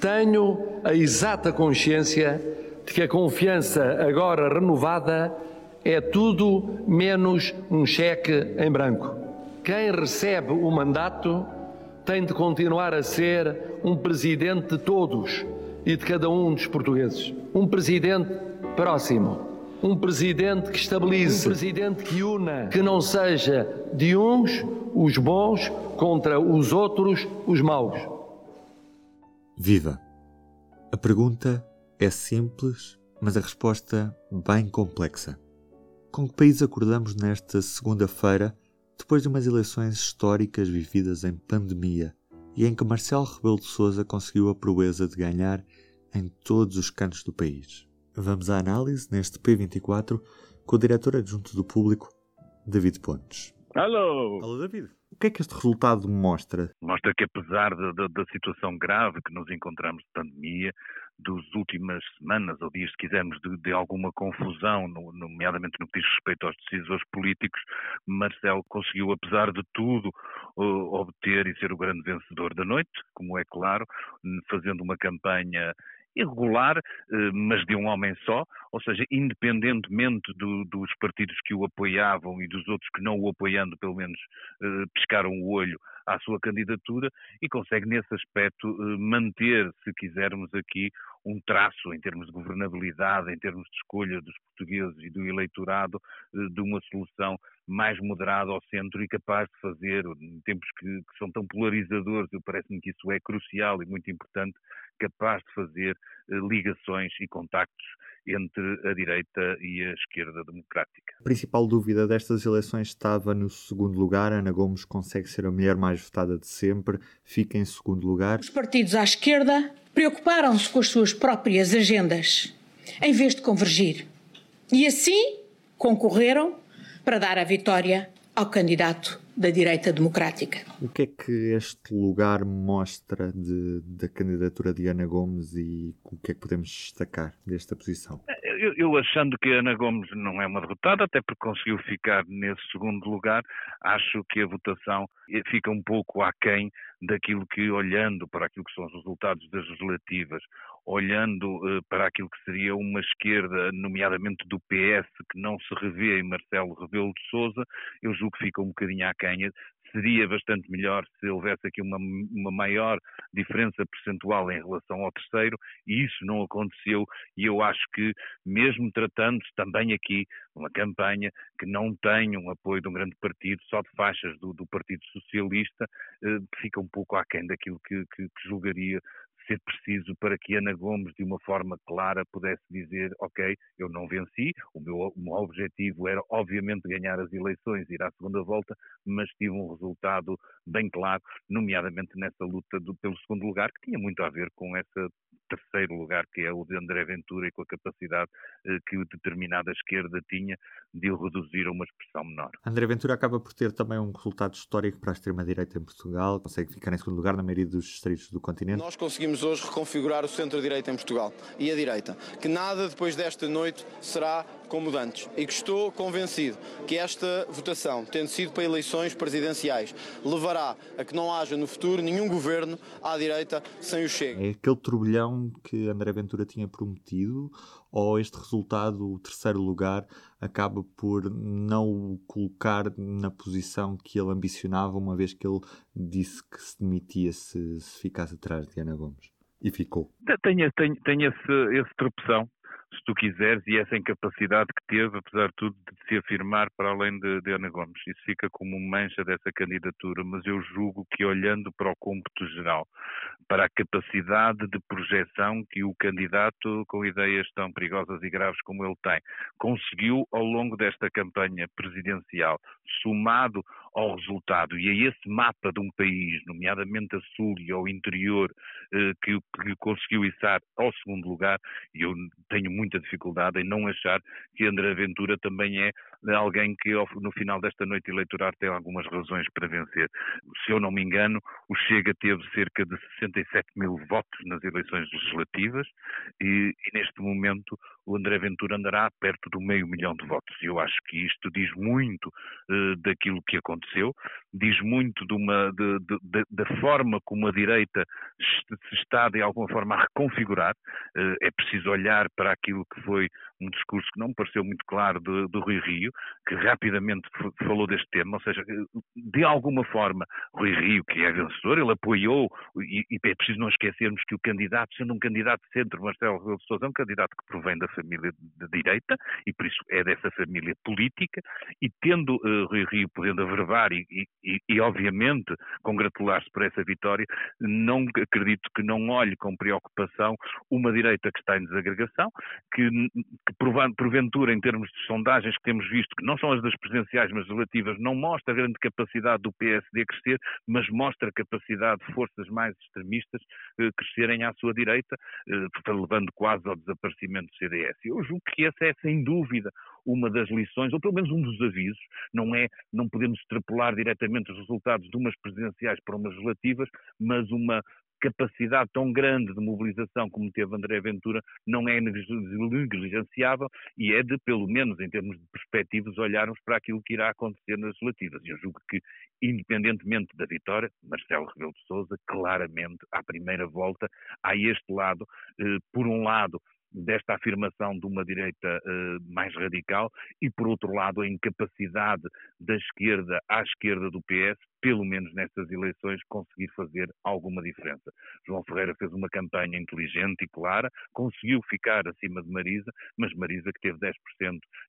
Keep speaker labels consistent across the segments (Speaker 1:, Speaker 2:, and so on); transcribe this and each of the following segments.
Speaker 1: Tenho a exata consciência de que a confiança agora renovada é tudo menos um cheque em branco. Quem recebe o mandato tem de continuar a ser um presidente de todos e de cada um dos portugueses. Um presidente próximo. Um presidente que estabilize, um presidente que una, que não seja de uns os bons contra os outros os maus.
Speaker 2: Viva! A pergunta é simples, mas a resposta bem complexa. Com que país acordamos nesta segunda-feira, depois de umas eleições históricas vividas em pandemia e em que Marcelo Rebelo de Sousa conseguiu a proeza de ganhar em todos os cantos do país? Vamos à análise neste P24 com o diretor adjunto do público, David Pontes.
Speaker 3: Alô!
Speaker 2: Alô, David. O que é que este resultado mostra?
Speaker 3: Mostra que, apesar da situação grave que nos encontramos de pandemia, das últimas semanas ou dias, se quisermos, de, de alguma confusão, no, nomeadamente no que diz respeito aos decisores políticos, Marcelo conseguiu, apesar de tudo, uh, obter e ser o grande vencedor da noite, como é claro, fazendo uma campanha irregular, eh, mas de um homem só, ou seja, independentemente do, dos partidos que o apoiavam e dos outros que não o apoiando, pelo menos eh, pescaram o olho à sua candidatura e consegue nesse aspecto eh, manter, se quisermos aqui, um traço em termos de governabilidade, em termos de escolha dos portugueses e do eleitorado, de uma solução mais moderada ao centro e capaz de fazer, em tempos que, que são tão polarizadores, eu parece-me que isso é crucial e muito importante, capaz de fazer uh, ligações e contactos entre a direita e a esquerda democrática.
Speaker 2: A principal dúvida destas eleições estava no segundo lugar. Ana Gomes consegue ser a mulher mais votada de sempre, fica em segundo lugar.
Speaker 4: Os partidos à esquerda preocuparam-se com as suas próprias agendas, em vez de convergir. E assim concorreram para dar a vitória ao candidato da direita democrática.
Speaker 2: O que é que este lugar mostra de, da candidatura de Ana Gomes e o que é que podemos destacar desta posição?
Speaker 3: Eu, eu, achando que Ana Gomes não é uma derrotada, até porque conseguiu ficar nesse segundo lugar, acho que a votação fica um pouco aquém daquilo que, olhando para aquilo que são os resultados das legislativas, olhando uh, para aquilo que seria uma esquerda, nomeadamente do PS, que não se revê em Marcelo Rebelo de Sousa, eu julgo que fica um bocadinho aquém seria bastante melhor se houvesse aqui uma, uma maior diferença percentual em relação ao terceiro, e isso não aconteceu, e eu acho que, mesmo tratando-se também aqui uma campanha que não tem um apoio de um grande partido, só de faixas do, do Partido Socialista, eh, fica um pouco aquém daquilo que, que, que julgaria ser preciso para que Ana Gomes, de uma forma clara, pudesse dizer: Ok, eu não venci, o meu, o meu objetivo era, obviamente, ganhar as eleições, ir à segunda volta, mas tive um resultado bem claro, nomeadamente nessa luta do, pelo segundo lugar, que tinha muito a ver com esse terceiro lugar, que é o de André Ventura, e com a capacidade eh, que determinada esquerda tinha de o reduzir a uma expressão menor.
Speaker 2: André Ventura acaba por ter também um resultado histórico para a extrema-direita em Portugal, consegue ficar em segundo lugar na maioria dos distritos do continente.
Speaker 5: Nós conseguimos conseguimos hoje reconfigurar o centro-direita em Portugal e a direita. Que nada depois desta noite será como antes. E que estou convencido que esta votação, tendo sido para eleições presidenciais, levará a que não haja no futuro nenhum governo à direita sem o Chega.
Speaker 2: É aquele turbilhão que André Ventura tinha prometido ou este resultado, o terceiro lugar, acaba por não o colocar na posição que ele ambicionava, uma vez que ele disse que se demitia se, se ficasse atrás de Ana Gomes? E ficou.
Speaker 3: Tem, tem, tem esse, esse tropeção se tu quiseres, e essa incapacidade que teve, apesar de tudo, de se afirmar para além de, de Ana Gomes. Isso fica como mancha dessa candidatura, mas eu julgo que olhando para o cômputo geral, para a capacidade de projeção que o candidato com ideias tão perigosas e graves como ele tem, conseguiu ao longo desta campanha presidencial, somado ao resultado. E a esse mapa de um país, nomeadamente a sul e ao interior, eh, que, que conseguiu içar ao segundo lugar, eu tenho muita dificuldade em não achar que André Ventura também é alguém que no final desta noite eleitoral tem algumas razões para vencer. Se eu não me engano, o Chega teve cerca de 67 mil votos nas eleições legislativas e, e neste momento o André Ventura andará perto do meio milhão de votos. E eu acho que isto diz muito uh, daquilo que aconteceu. Diz muito de de, de, da forma como a direita se está de alguma forma a reconfigurar. Uh, é preciso olhar para aquilo que foi um discurso que não me pareceu muito claro do, do Rui Rio, que rapidamente falou deste tema, ou seja, de alguma forma, Rui Rio, que é vencedor, ele apoiou, e, e é preciso não esquecermos que o candidato, sendo um candidato de centro, Marcelo Rebelo de Sousa, é um candidato que provém da família de direita, e por isso é dessa família política, e tendo uh, Rui Rio podendo averbar e, e, e obviamente, congratular-se por essa vitória, não acredito que não olhe com preocupação uma direita que está em desagregação, que que porventura, em termos de sondagens que temos visto, que não são as das presidenciais, mas relativas, não mostra a grande capacidade do PSD crescer, mas mostra a capacidade de forças mais extremistas eh, crescerem à sua direita, eh, levando quase ao desaparecimento do CDS. Eu julgo que essa é, sem dúvida, uma das lições, ou pelo menos um dos avisos, não é, não podemos extrapolar diretamente os resultados de umas presidenciais para umas relativas, mas uma capacidade tão grande de mobilização como teve André Ventura não é negligenciável e é de, pelo menos em termos de perspectivas, olharmos para aquilo que irá acontecer nas relativas. E eu julgo que, independentemente da vitória, Marcelo Rebelo de Sousa, claramente, à primeira volta, há este lado, eh, por um lado, desta afirmação de uma direita uh, mais radical e, por outro lado, a incapacidade da esquerda à esquerda do PS, pelo menos nestas eleições, conseguir fazer alguma diferença. João Ferreira fez uma campanha inteligente e clara, conseguiu ficar acima de Marisa, mas Marisa, que teve 10%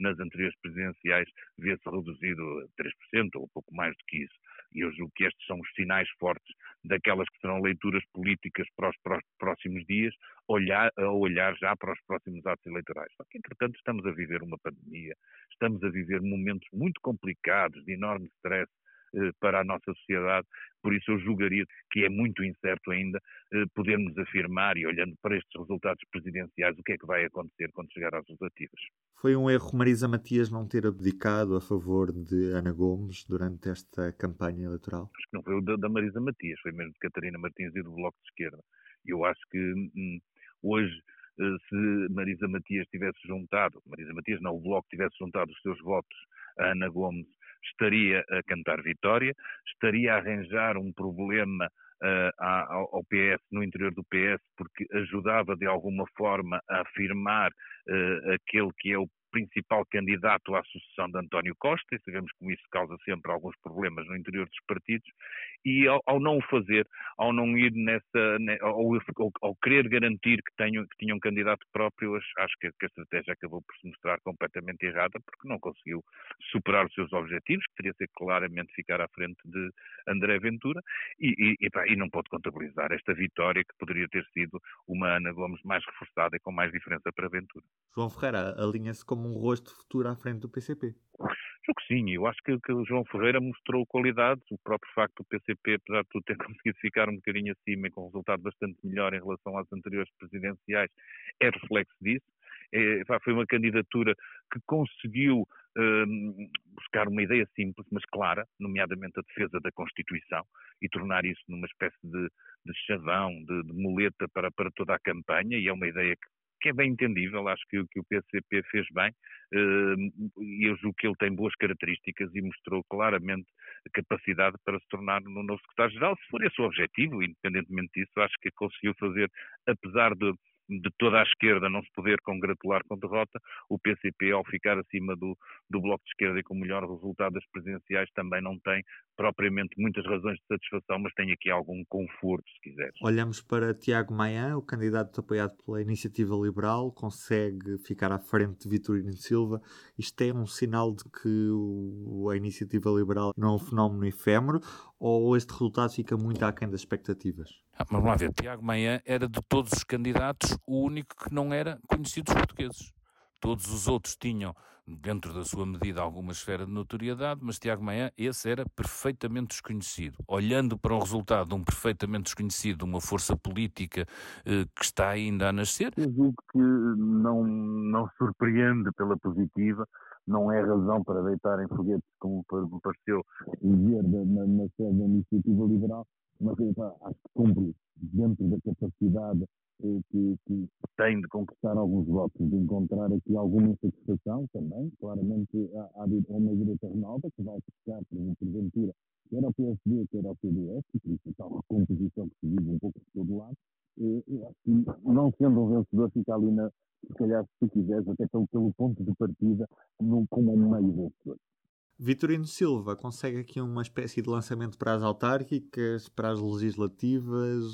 Speaker 3: nas anteriores presidenciais, vê-se reduzido a 3% ou pouco mais do que isso. E eu julgo que estes são os sinais fortes daquelas que serão leituras políticas para os próximos dias, olhar, a olhar já para os próximos atos eleitorais. Só que, entretanto, estamos a viver uma pandemia, estamos a viver momentos muito complicados, de enorme stress, para a nossa sociedade. Por isso, eu julgaria que é muito incerto ainda eh, podermos afirmar, e olhando para estes resultados presidenciais, o que é que vai acontecer quando chegar às legislativas.
Speaker 2: Foi um erro Marisa Matias não ter abdicado a favor de Ana Gomes durante esta campanha eleitoral?
Speaker 3: Acho que não foi o da, Marisa Matias, foi mesmo de Catarina Martins e do Bloco de Esquerda. Eu acho que hum, hoje eh, se Marisa Matias tivesse juntado, Marisa Matias não, o Bloco tivesse juntado os seus votos a Ana Gomes estaria a cantar vitória, estaria a arranjar um problema uh, ao PS, no interior do PS, porque ajudava de alguma forma a afirmar uh, aquele que é o principal candidato à sucessão de António Costa, e sabemos como isso causa sempre alguns problemas no interior dos partidos, e ao, ao não o fazer, ao não ir nessa, ne, ao, ao, ao, querer garantir que, tenho, que tinha um candidato próprio, acho que, que, a estratégia acabou por se mostrar completamente errada, porque não conseguiu superar os seus objetivos, que teria ser claramente ficar à frente de André Ventura, e, e, e, pá, e não pode contabilizar esta vitória que poderia ter sido uma Ana Gomes mais reforçada e com mais diferença para Ventura.
Speaker 2: João Ferreira alinha-se como um rosto futuro à frente do PCP.
Speaker 3: Acho que sim, eu acho que, que o João Ferreira mostrou qualidades, o próprio facto do PCP, apesar de tudo, ter conseguido ficar um bocadinho acima e com um resultado bastante melhor em relação às anteriores presidenciais, é reflexo disso. É, foi uma candidatura que conseguiu um, buscar uma ideia simples, mas clara, nomeadamente a defesa da Constituição, e tornar isso numa espécie de, de chavão, de, de muleta para, para toda a campanha, e é uma ideia que que é bem entendível, acho que, que o PCP fez bem uh, e eu julgo que ele tem boas características e mostrou claramente a capacidade para se tornar no novo secretário-geral, se for esse o objetivo, independentemente disso, acho que conseguiu fazer, apesar de de toda a esquerda não se poder congratular com derrota, o PCP, ao ficar acima do, do Bloco de Esquerda e com o melhor resultado das presidenciais, também não tem propriamente muitas razões de satisfação, mas tem aqui algum conforto, se quiseres.
Speaker 2: Olhamos para Tiago Maia, o candidato apoiado pela Iniciativa Liberal, consegue ficar à frente de Vitorino Silva. Isto é um sinal de que a Iniciativa Liberal não é um fenómeno efêmero ou este resultado fica muito aquém das expectativas?
Speaker 6: Ah, mas vamos lá ver, Tiago Maia era de todos os candidatos o único que não era conhecido dos portugueses. Todos os outros tinham, dentro da sua medida, alguma esfera de notoriedade, mas Tiago Maia, esse era perfeitamente desconhecido. Olhando para o resultado de um perfeitamente desconhecido, uma força política eh, que está ainda a nascer.
Speaker 3: Eu julgo que não, não surpreende pela positiva, não é razão para deitarem foguetes, como me pareceu dizer na, na sede da iniciativa liberal, mas acho que cumpre dentro da capacidade que, que, tem de conquistar alguns votos, de encontrar aqui alguma insatisfação também. Claramente há, há uma direita renova que vai buscar, por porventura,
Speaker 7: quer ao PSD, quer ao CDS, e por isso tal recomposição que se vive um pouco de todo lado, acho que não sendo um vencedor fica ali na, se calhar se tu quiseres, até pelo, pelo ponto de partida, no, como um meio vencedor.
Speaker 2: Vitorino Silva consegue aqui uma espécie de lançamento para as autárquicas, para as legislativas.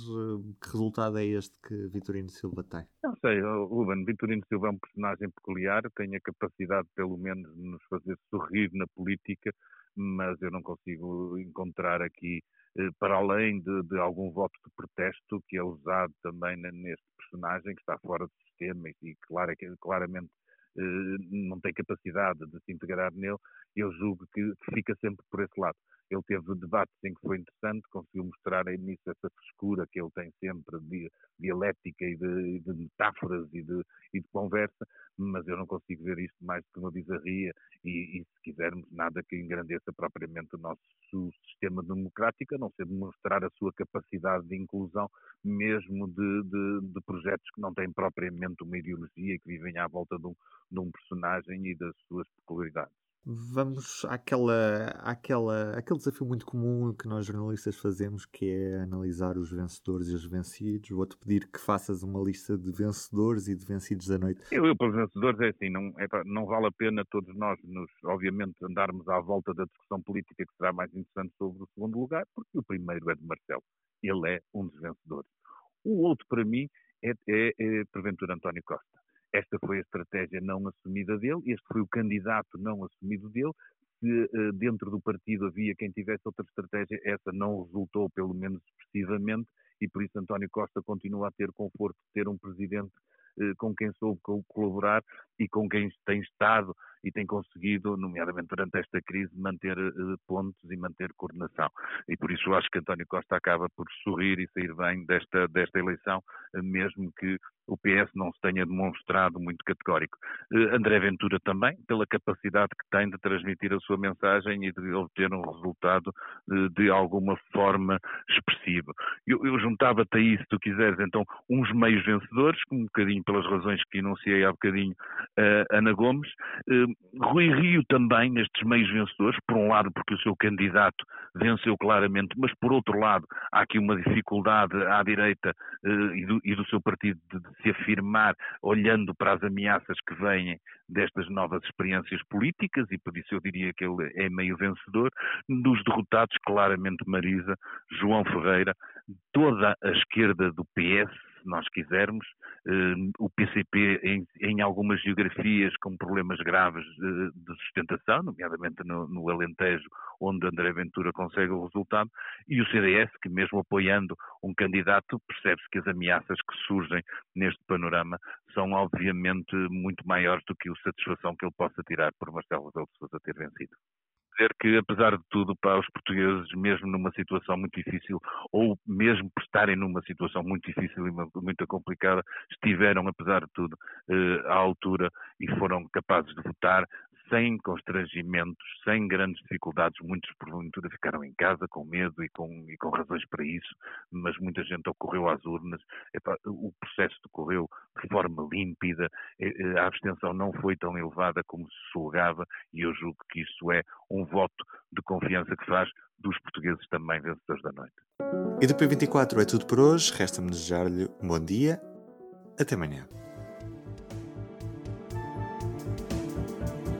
Speaker 2: Que resultado é este que Vitorino Silva tem?
Speaker 3: Não sei, Ruben. Vitorino Silva é um personagem peculiar, tem a capacidade, pelo menos, de nos fazer sorrir na política, mas eu não consigo encontrar aqui, eh, para além de, de algum voto de protesto, que é usado também neste personagem, que está fora do sistema e, claro, claramente eh, não tem capacidade de se integrar nele, eu julgo que fica sempre por esse lado. Ele teve debates em que foi interessante, conseguiu mostrar nisso essa frescura que ele tem sempre de dialética e de, de metáforas e de, e de, conversa, mas eu não consigo ver isto mais do que uma bizarria e, e, se quisermos, nada que engrandeça propriamente o nosso sistema democrático, a não ser demonstrar a sua capacidade de inclusão, mesmo de, de, projetos que não têm propriamente uma ideologia que vivem à volta de um, de um personagem e das suas peculiaridades.
Speaker 2: Vamos àquela, àquela, àquele desafio muito comum que nós jornalistas fazemos, que é analisar os vencedores e os vencidos. Vou-te pedir que faças uma lista de vencedores e de vencidos da noite.
Speaker 3: Eu, eu para vencedores, é assim, não, é, não vale a pena todos nós, nos, obviamente, andarmos à volta da discussão política que será mais interessante sobre o segundo lugar, porque o primeiro é de Marcelo. Ele é um dos vencedores. O outro, para mim, é, é, é Preventura António Costa esta foi a estratégia não assumida dele, este foi o candidato não assumido dele. Se uh, dentro do partido havia quem tivesse outra estratégia, essa não resultou, pelo menos expressivamente, e por isso António Costa continua a ter conforto de ter um presidente uh, com quem soube colaborar e com quem tem estado e tem conseguido, nomeadamente durante esta crise, manter uh, pontos e manter coordenação. E por isso acho que António Costa acaba por sorrir e sair bem desta, desta eleição, mesmo que o PS não se tenha demonstrado muito categórico. Uh, André Ventura também, pela capacidade que tem de transmitir a sua mensagem e de obter um resultado de alguma forma expressivo. Eu, eu juntava-te a isso, se tu quiseres, então, uns meios vencedores, um bocadinho pelas razões que enunciei há bocadinho, Ana Gomes, Rui Rio também, nestes meios vencedores, por um lado porque o seu candidato venceu claramente, mas por outro lado há aqui uma dificuldade à direita e, do, e, do, seu partido de, de, se afirmar olhando para as ameaças que vêm destas novas experiências políticas e por isso eu diria que ele é meio vencedor. Dos derrotados, claramente Marisa, João Ferreira, toda a esquerda do PS, se nós quisermos, eh, o PCP em, em, algumas geografias com problemas graves de, de sustentação, nomeadamente no, no, Alentejo, onde André Ventura consegue o resultado, e o CDS, que mesmo apoiando um candidato, percebe-se que as ameaças que surgem neste panorama são obviamente muito maiores do que a satisfação que ele possa tirar por Marcelo Rebelo de Sousa ter vencido dizer que, apesar de tudo, para os portugueses, mesmo numa situação muito difícil, ou mesmo por estarem numa situação muito difícil e muito complicada, estiveram, apesar de tudo, eh, à altura e foram capazes de votar sem constrangimentos, sem grandes dificuldades. Muitos, porventura, ficaram em casa com medo e com, e com razões para isso, mas muita gente ocorreu às urnas. o processo decorreu de forma límpida, a abstenção não foi tão elevada como se julgava, e eu julgo que isso é um voto de confiança que faz dos portugueses também vencedores da noite.
Speaker 2: E do P24 é tudo por hoje. Resta-me desejar-lhe um bom dia. Até amanhã.